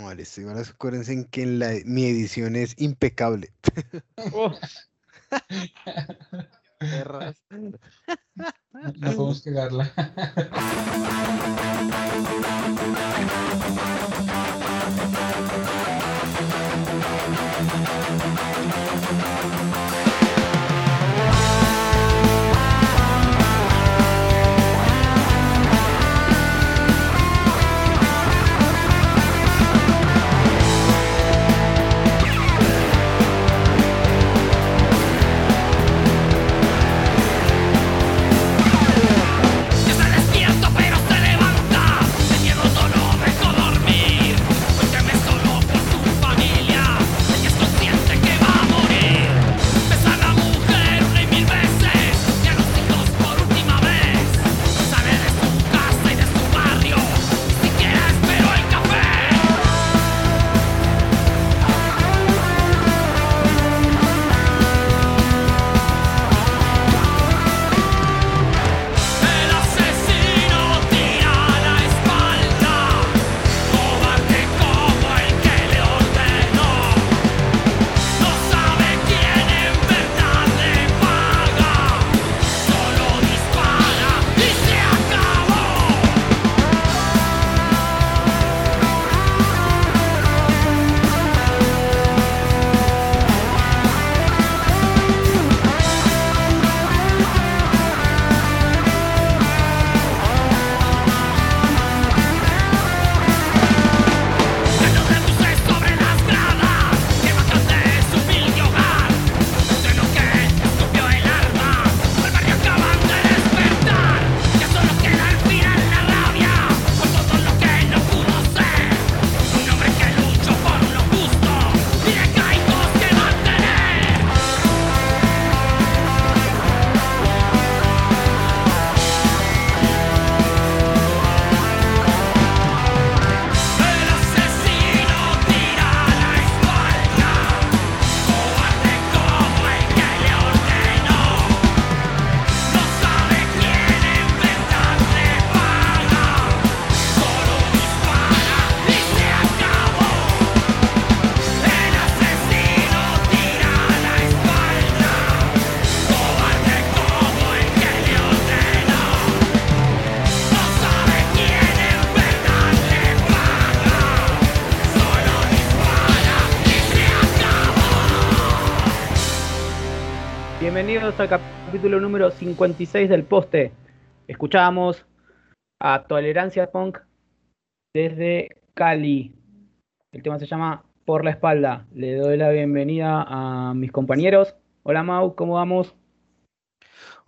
Vale, bueno, acuérdense en que en la, mi edición es impecable. Oh. no podemos quedarla. capítulo número 56 del poste. Escuchamos a Tolerancia Punk desde Cali. El tema se llama Por la espalda. Le doy la bienvenida a mis compañeros. Hola Mau, ¿cómo vamos?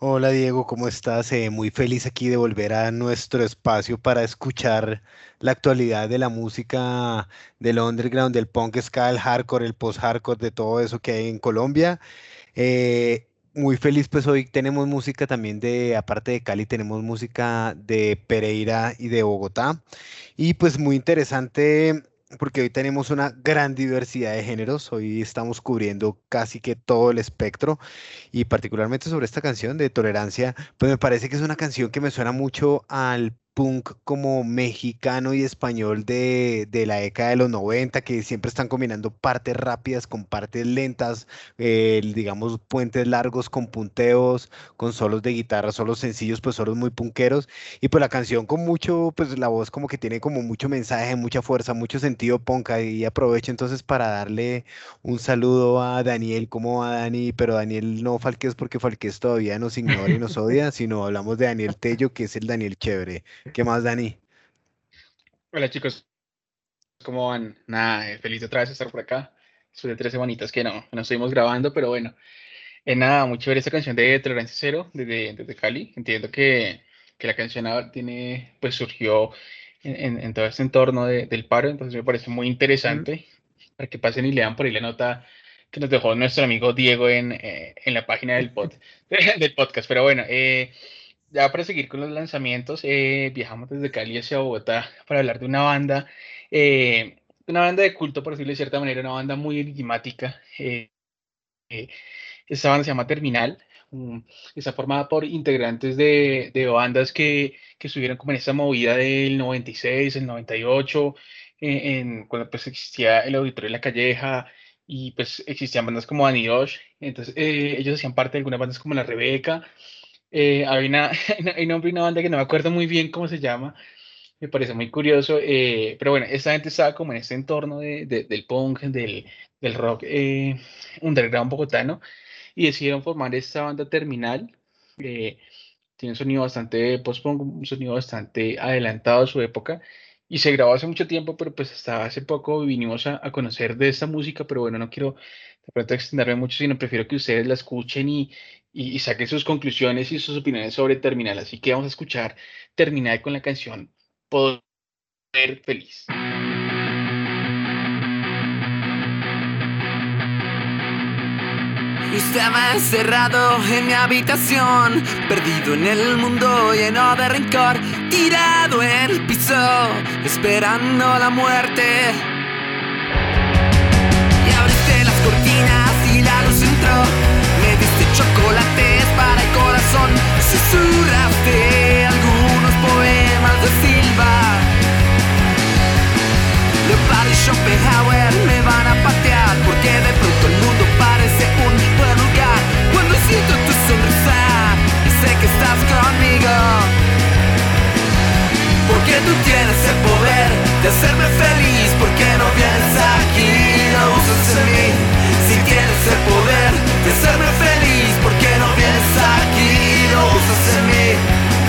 Hola Diego, ¿cómo estás? Eh, muy feliz aquí de volver a nuestro espacio para escuchar la actualidad de la música del underground, del punk ska, el hardcore, el post-hardcore, de todo eso que hay en Colombia. Eh, muy feliz, pues hoy tenemos música también de, aparte de Cali, tenemos música de Pereira y de Bogotá. Y pues muy interesante porque hoy tenemos una gran diversidad de géneros, hoy estamos cubriendo casi que todo el espectro y particularmente sobre esta canción de Tolerancia, pues me parece que es una canción que me suena mucho al punk como mexicano y español de, la década de los 90, que siempre están combinando partes rápidas con partes lentas, eh, digamos puentes largos con punteos, con solos de guitarra, solos sencillos, pues solos muy punqueros. Y pues la canción con mucho, pues la voz como que tiene como mucho mensaje, mucha fuerza, mucho sentido punk. Y aprovecho entonces para darle un saludo a Daniel. ¿Cómo va Dani? Pero Daniel no Falquez porque Falquez todavía nos ignora y nos odia, sino hablamos de Daniel Tello, que es el Daniel chévere. ¿Qué más, Dani? Hola, chicos. ¿Cómo van? Nada, eh, feliz otra vez de estar por acá. Después de tres semanitas que no, no estuvimos grabando, pero bueno. Eh, nada, mucho ver esta canción de Tolerancia Cero desde, desde Cali. Entiendo que, que la canción tiene, pues surgió en, en, todo este entorno del paro, entonces me parece muy interesante para que pasen y lean por ahí la nota que nos dejó nuestro amigo Diego en, eh, en la página del, pod, del podcast. Pero bueno, eh, ya para seguir con los lanzamientos, eh, viajamos desde Cali hacia Bogotá para hablar de una banda, eh, una banda de culto, por decirlo de cierta manera, una banda muy enigmática. Eh, esta banda se llama Terminal, está formada por integrantes de, de bandas que, que estuvieron como en esta movida del 96, el 98, eh, en, cuando pues existía el auditorio de la calleja y pues existían bandas como Anirosh, entonces eh, ellos hacían parte de algunas bandas como La Rebeca, eh, hay, una, hay nombre una banda que no me acuerdo muy bien cómo se llama, me parece muy curioso, eh, pero bueno, esta gente estaba como en este entorno de, del punk, del, del rock underground bogotano, y decidieron formar esta banda terminal, tiene un sonido bastante post-punk, un sonido bastante adelantado a su época, y se grabó hace mucho tiempo, pero pues hasta hace poco vinimos a, conocer de esta música, pero bueno, no quiero de pronto extenderme mucho, sino prefiero que ustedes la escuchen y, y, saquen sus conclusiones y sus opiniones sobre Terminal. Así que vamos a escuchar Terminal con la canción Poder Feliz. Estaba encerrado en mi habitación, perdido en el mundo lleno de rencor, tirado en el piso, esperando la muerte. Chocolates para el corazón, susurraste algunos poemas de Silva. Leopard y Schopenhauer me van a patear porque de pronto el mundo parece un buen lugar cuando siento tu sonrisa sé que estás conmigo. Porque tú tienes el poder de hacerme feliz, porque no vienes aquí lo usas en mí. Si tienes el poder de hacerme feliz, no aquí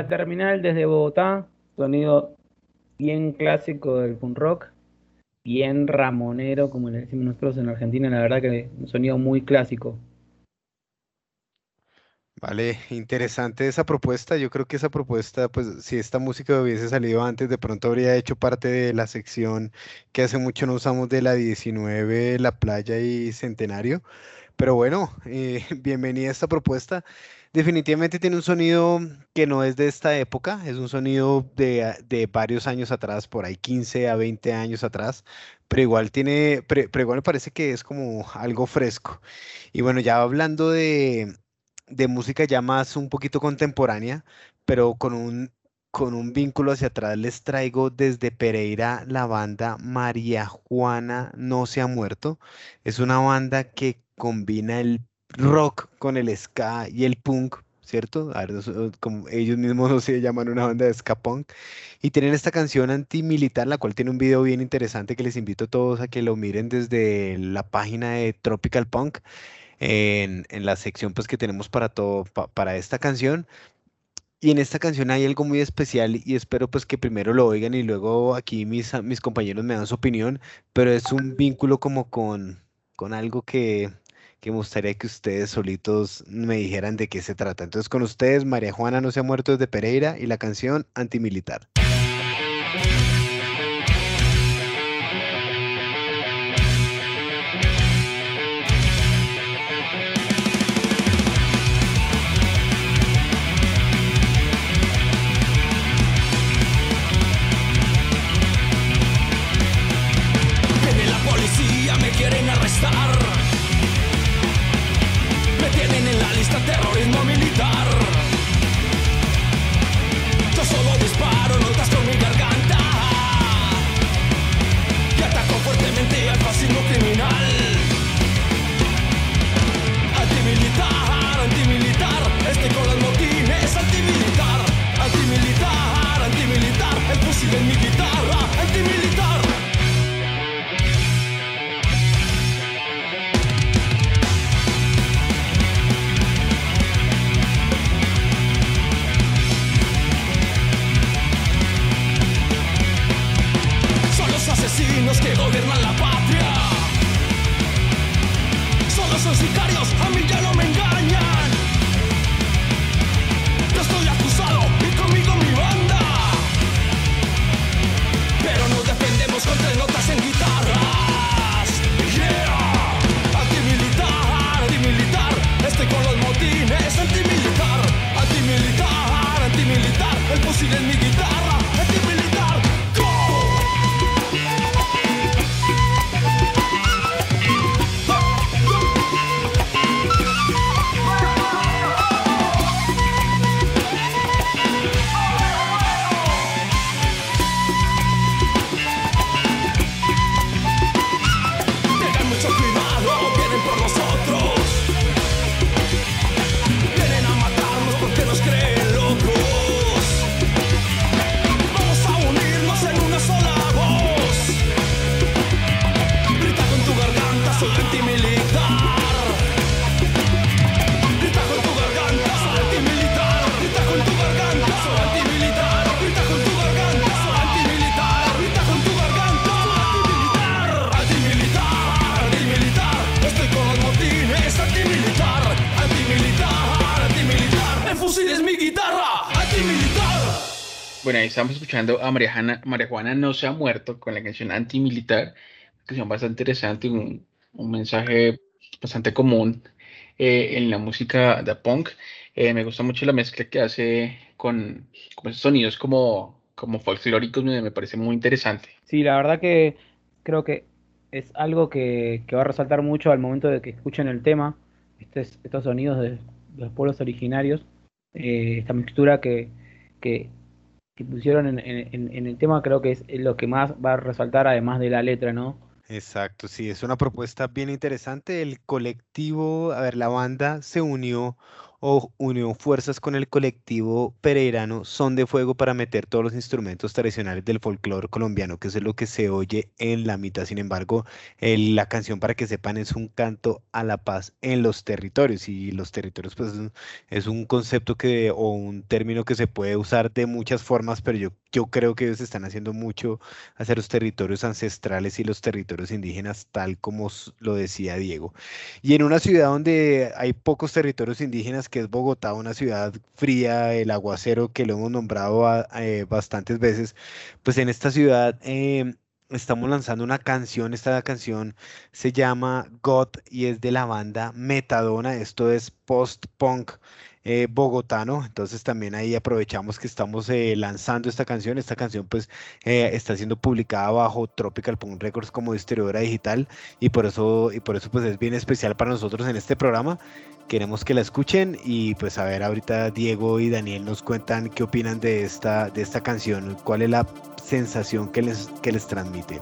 la terminal desde Bogotá, sonido bien clásico del punk rock, bien ramonero, como le decimos nosotros en Argentina, la verdad que un sonido muy clásico. Vale, interesante esa propuesta. Yo creo que esa propuesta, pues si esta música hubiese salido antes, de pronto habría hecho parte de la sección que hace mucho no usamos de la 19, La Playa y Centenario. Pero bueno, eh, bienvenida a esta propuesta. Definitivamente tiene un sonido que no es de esta época, es un sonido de, varios años atrás, por ahí 15 a 20 años atrás, pero igual tiene, pero, igual me parece que es como algo fresco. Y bueno, ya hablando de, música ya más un poquito contemporánea, pero con un, con un vínculo hacia atrás, les traigo desde Pereira la banda María Juana No Se Ha Muerto. Es una banda que combina el rock con el ska y el punk, ¿cierto? como ellos mismos se llaman una banda de ska punk. Y tienen esta canción antimilitar, la cual tiene un video bien interesante que les invito a todos a que lo miren desde la página de Tropical Punk. en, en la sección pues que tenemos para todo, para esta canción. Y en esta canción hay algo muy especial y espero pues que primero lo oigan y luego aquí mis, mis compañeros me dan su opinión, pero es un vínculo como con, con algo que, que me gustaría que ustedes solitos me dijeran de qué se trata. Entonces con ustedes, María Juana no se ha muerto desde Pereira y la canción Antimilitar. Estamos escuchando a María, Juana No se ha muerto con la canción antimilitar, canción bastante interesante, un, mensaje bastante común eh, en la música de punk. Eh, me gusta mucho la mezcla que hace con, esos sonidos como, como folclóricos, me, parece muy interesante. Sí, la verdad que creo que es algo que, va a resaltar mucho al momento de que escuchen el tema, estos sonidos de, los pueblos originarios, eh, esta mixtura que, que que pusieron en, el tema creo que es lo que más va a resaltar además de la letra, ¿no? Exacto, sí, es una propuesta bien interesante. El colectivo, a ver, la banda se unió o unió fuerzas con el colectivo pereirano Son de Fuego para meter todos los instrumentos tradicionales del folclore colombiano, que es lo que se oye en la mitad. Sin embargo, la canción, para que sepan, es un canto a la paz en los territorios. Y los territorios, pues, es un concepto que, o un término que se puede usar de muchas formas, pero yo, yo creo que ellos están haciendo mucho hacia los territorios ancestrales y los territorios indígenas, tal como lo decía Diego. Y en una ciudad donde hay pocos territorios indígenas, que es Bogotá, una ciudad fría, el aguacero que lo hemos nombrado eh, bastantes veces, pues en esta ciudad em, estamos lanzando una canción, esta canción se llama God y es de la banda Metadona, esto es post-punk eh, bogotano, entonces también ahí aprovechamos que estamos eh, lanzando esta canción, esta canción pues eh, está siendo publicada bajo Tropical Punk Records como distribuidora digital y por eso y por eso pues es bien especial para nosotros en este programa, queremos que la escuchen y pues a ver ahorita Diego y Daniel nos cuentan qué opinan de esta, de esta canción, cuál es la sensación que les, que les transmite.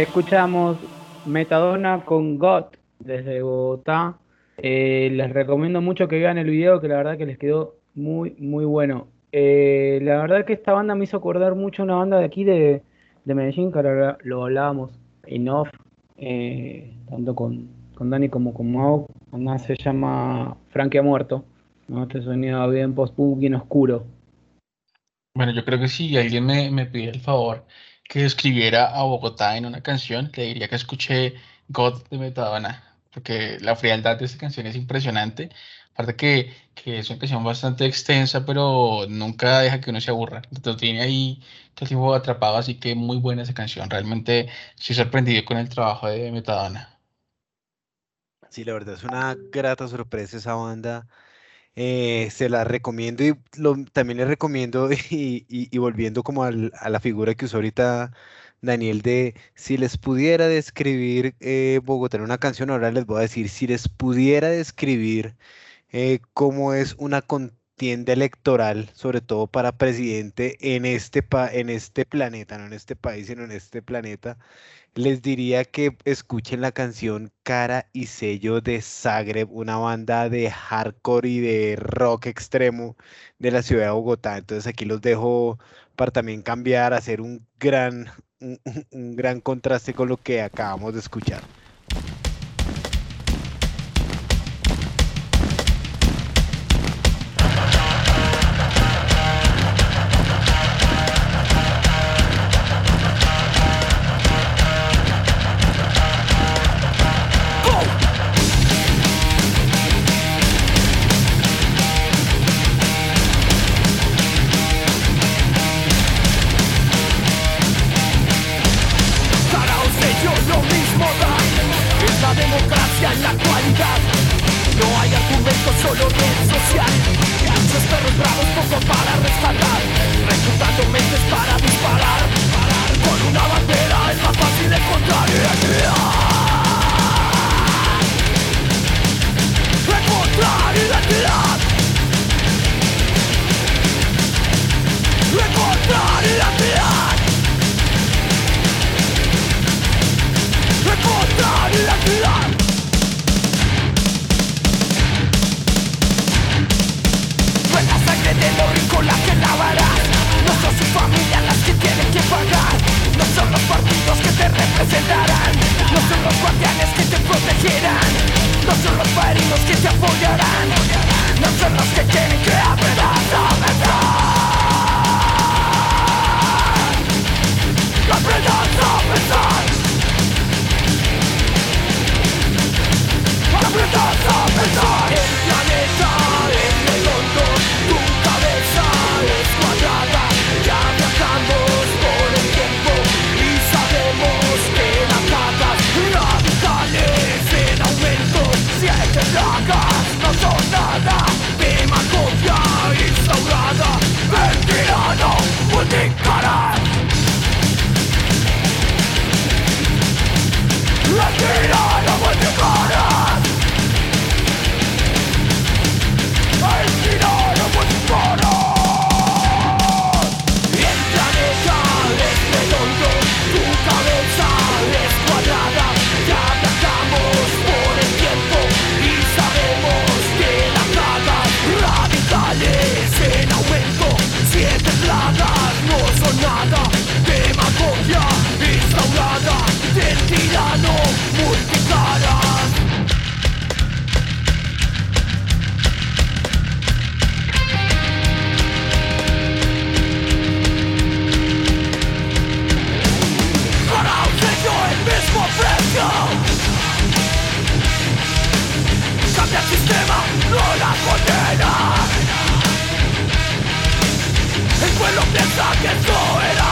Escuchamos Metadona con God desde Bogotá. Eh, les recomiendo mucho que vean el video, que la verdad que les quedó muy, muy bueno. Eh, la verdad que esta banda me hizo acordar mucho a una banda de aquí de, de Medellín, que ahora lo hablábamos en off, eh, tanto con, con Dani como con Mau. Una se llama Frankie ha muerto. ¿no? Este sonido bien post-punk, bien oscuro. Bueno, yo creo que si alguien me, me pide el favor que describiera a Bogotá en una canción, le diría que escuché God de Metadona, porque la frialdad de esta canción es impresionante. Aparte que, que es una canción bastante extensa, pero nunca deja que uno se aburra. Lo tiene ahí todo el tiempo atrapado, así que muy buena esa canción. Realmente estoy sorprendido con el trabajo de Metadona. Sí, la verdad es una grata sorpresa esa banda. Eh, se la recomiendo y lo- también les recomiendo y, y- y volviendo como al- a la figura que usó ahorita Daniel de si les pudiera describir eh, Bogotá en una canción, ahora les voy a decir si les pudiera describir eh, cómo es una contienda electoral, sobre todo para presidente en este, pa- en este planeta, no en este país, sino en este planeta. Les diría que escuchen la canción Cara y Sello de Zagreb, una banda de hardcore y de rock extremo de la ciudad de Bogotá. Entonces aquí los dejo para también cambiar, hacer un gran, un, gran contraste con lo que acabamos de escuchar. No hay argumentos, solo red social. Muchos perros bravos, poco para respaldar. Reclutando mentes para disparar. Con una bandera es más fácil encontrar identidad Encontrar identidad son sus familias las que tienen que pagar. No son los partidos que te representarán. No son los guardianes que te protegerán. No son los padrinos que te apoyarán. No son los que tienen que apretar. Aprendan a pensar Aprendan a pensar El planeta condena El pueblo piensa que es soberano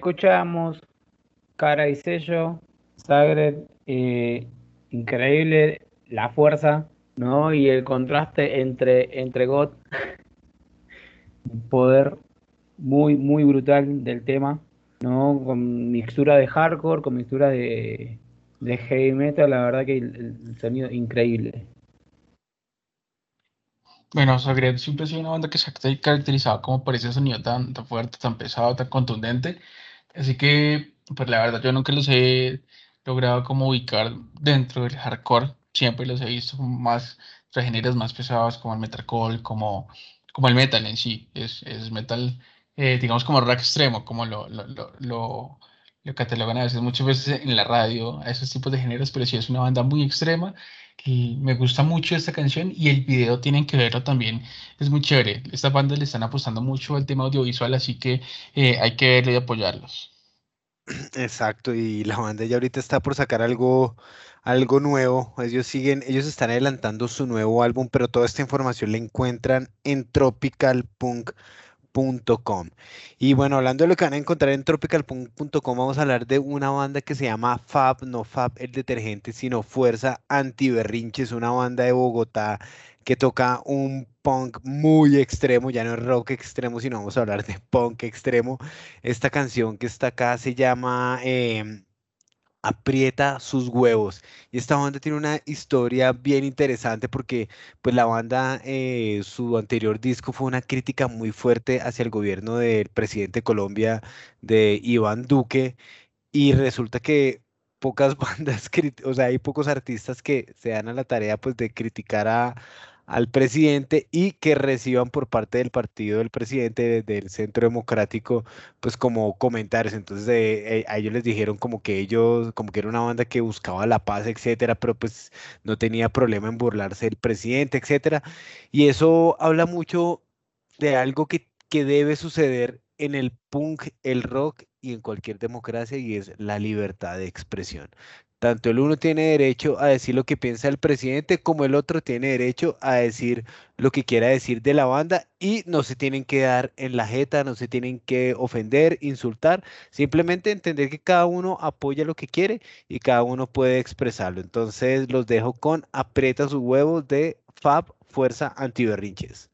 Escuchamos cara y sello, Sagred, eh, increíble la fuerza, ¿no? Y el contraste entre, entre God, poder muy, muy brutal del tema, ¿no? Con mixtura de hardcore, con mixtura de, de heavy metal, la verdad que el, sonido increíble. Bueno, Sagred siempre ha sido una banda que se ha caracterizado como por ese sonido tan, tan fuerte, tan pesado, tan contundente. Así que, pues la verdad, yo nunca los he logrado como ubicar dentro del hardcore. Siempre los he visto más géneros más pesados como el metalcore, como, como el metal en sí. Es, es metal, eh, digamos, como rock extremo, como lo, lo, lo catalogan a veces, muchas veces en la radio, a esos tipos de géneros, pero sí es una banda muy extrema y me gusta mucho esta canción y el video tienen que verlo también, es muy chévere. Estas bandas le están apostando mucho al tema audiovisual, así que eh, hay que verlo y apoyarlos. Exacto, y la banda ya ahorita está por sacar algo, algo nuevo. Ellos siguen, ellos están adelantando su nuevo álbum, pero toda esta información la encuentran en Tropical Punk y bueno, hablando de lo que van a encontrar en tropicalpunk.com, vamos a hablar de una banda que se llama Fab, no Fab el detergente, sino Fuerza Antiberrinches, una banda de Bogotá que toca un punk muy extremo, ya no es rock extremo, sino vamos a hablar de punk extremo. Esta canción que está acá se llama em, aprieta sus huevos. Y esta banda tiene una historia bien interesante porque pues la banda, eh, su anterior disco fue una crítica muy fuerte hacia el gobierno del presidente de Colombia, de Iván Duque, y resulta que pocas bandas, o sea, hay pocos artistas que se dan a la tarea pues de criticar a, al presidente y que reciban por parte del partido del presidente del Centro Democrático, pues como comentarios. Entonces eh, a ellos les dijeron como que ellos, como que era una banda que buscaba la paz, etcétera, pero pues no tenía problema en burlarse del presidente, etcétera. Y eso habla mucho de algo que, que debe suceder en el punk, el rock y en cualquier democracia y es la libertad de expresión. Tanto el uno tiene derecho a decir lo que piensa el presidente como el otro tiene derecho a decir lo que quiera decir de la banda y no se tienen que dar en la jeta, no se tienen que ofender, insultar, simplemente entender que cada uno apoya lo que quiere y cada uno puede expresarlo. Entonces los dejo con aprieta sus huevos de Fab Fuerza Antiberrinches.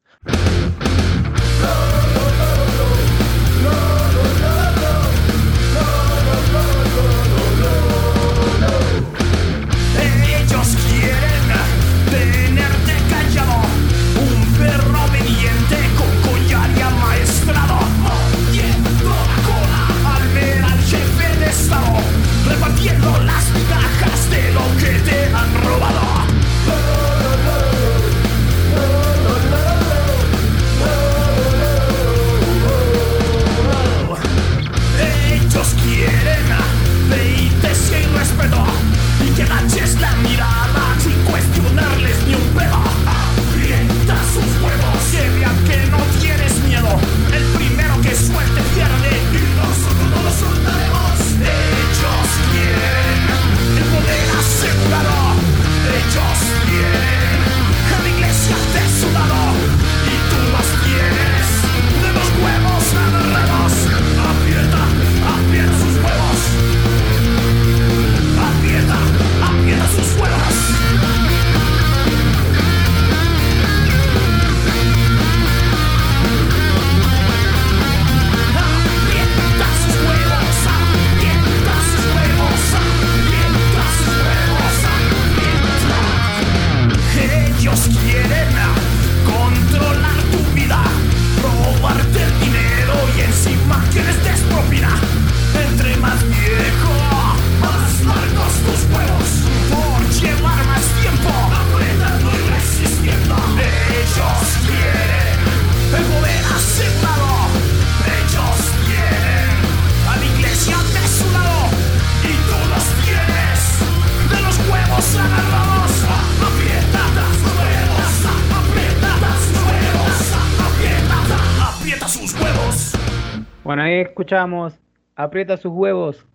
Escuchamos Aprieta sus huevos.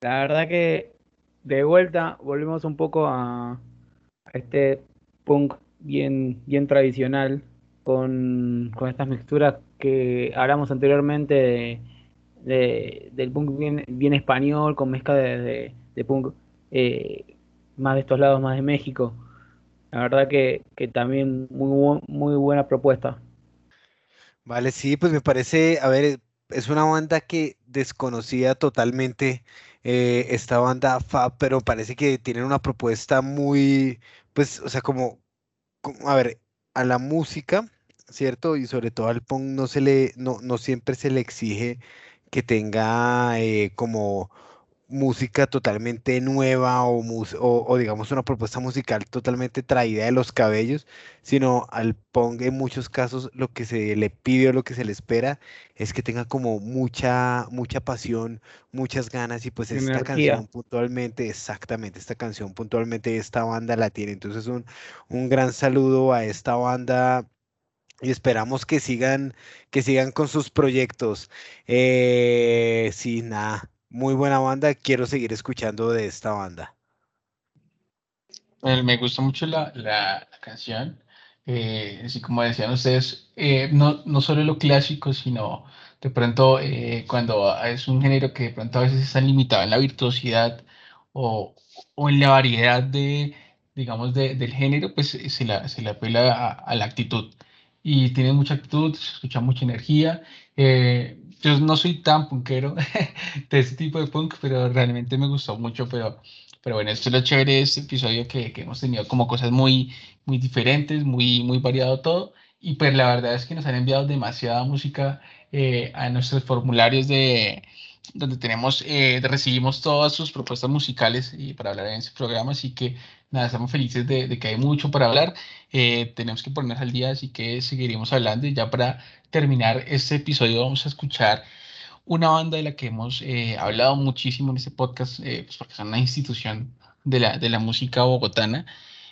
La verdad que de vuelta volvemos un poco a, este punk bien, bien tradicional con, estas mixturas que hablamos anteriormente de, del punk bien, bien español con mezcla de, punk eh, más de estos lados, más de México. La verdad que, también muy, muy buena propuesta. Vale, sí, pues me parece, a ver, es una banda que desconocía totalmente eh, esta banda Fab, pero parece que tienen una propuesta muy, pues, o sea, como, a ver, a la música, ¿cierto? Y sobre todo al punk no se le, no, no siempre se le exige que tenga eh, como música totalmente nueva o, o, digamos una propuesta musical totalmente traída de los cabellos, sino al punk en muchos casos lo que se le pide o lo que se le espera es que tenga como mucha, mucha pasión, muchas ganas y pues esta canción puntualmente, exactamente, esta canción puntualmente esta banda la tiene. Entonces un, un gran saludo a esta banda y esperamos que sigan, que sigan con sus proyectos. Eh, sí, nada, muy buena banda, quiero seguir escuchando de esta banda. me gusta mucho la, canción, eh, así como decían ustedes, eh, no, no solo lo clásico, sino de pronto eh, cuando es un género que de pronto a veces está limitado en la virtuosidad o, en la variedad de, digamos, del género, pues se, la, se le apela a, la actitud. Y tiene mucha actitud, se escucha mucha energía. Eh, yo no soy tan punkero de ese tipo de punk, pero realmente me gustó mucho, pero, pero bueno, esto es lo chévere de este episodio que, que hemos tenido como cosas muy, muy diferentes, muy, muy variado todo, y pues la verdad es que nos han enviado demasiada música eh, a nuestros formularios de donde tenemos, eh, recibimos todas sus propuestas musicales y para hablar en ese programa, así que nada, estamos felices de, que hay mucho para hablar. Eh, tenemos que ponernos al día, así que seguiremos hablando. Y ya para terminar este episodio, vamos a escuchar una banda de la que hemos eh, hablado muchísimo en este podcast, eh, pues porque es una institución de la, de la música bogotana.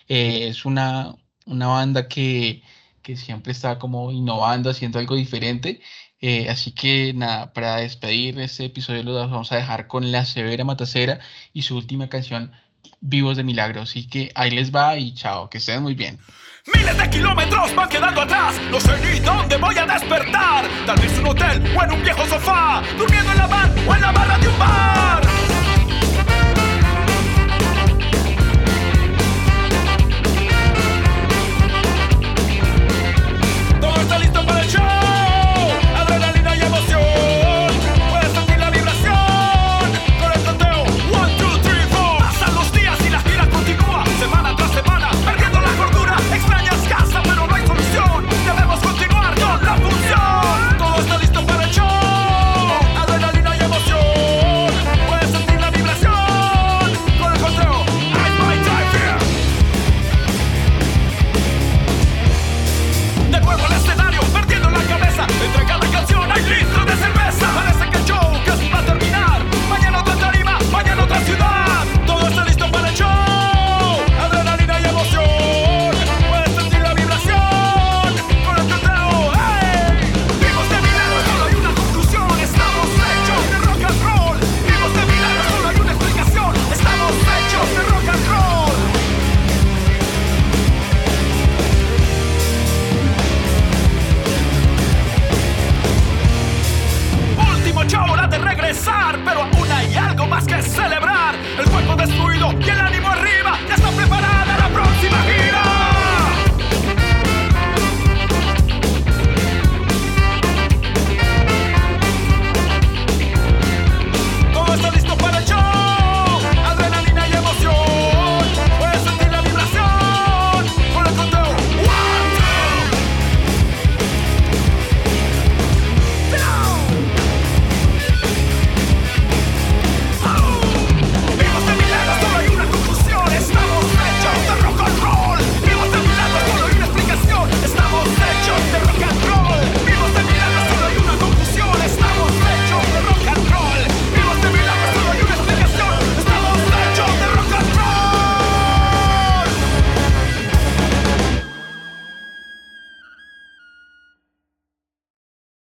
es una, una banda que, que, siempre está como innovando, haciendo algo diferente. Así que nada, para despedir este episodio lo vamos a dejar con La Severa Matacera y su última canción vivos de milagros. Así que ahí les va y chao, que estén muy bien. Miles de kilómetros van quedando atrás, no sé ni dónde voy a despertar. Tal vez un hotel o en un viejo sofá, durmiendo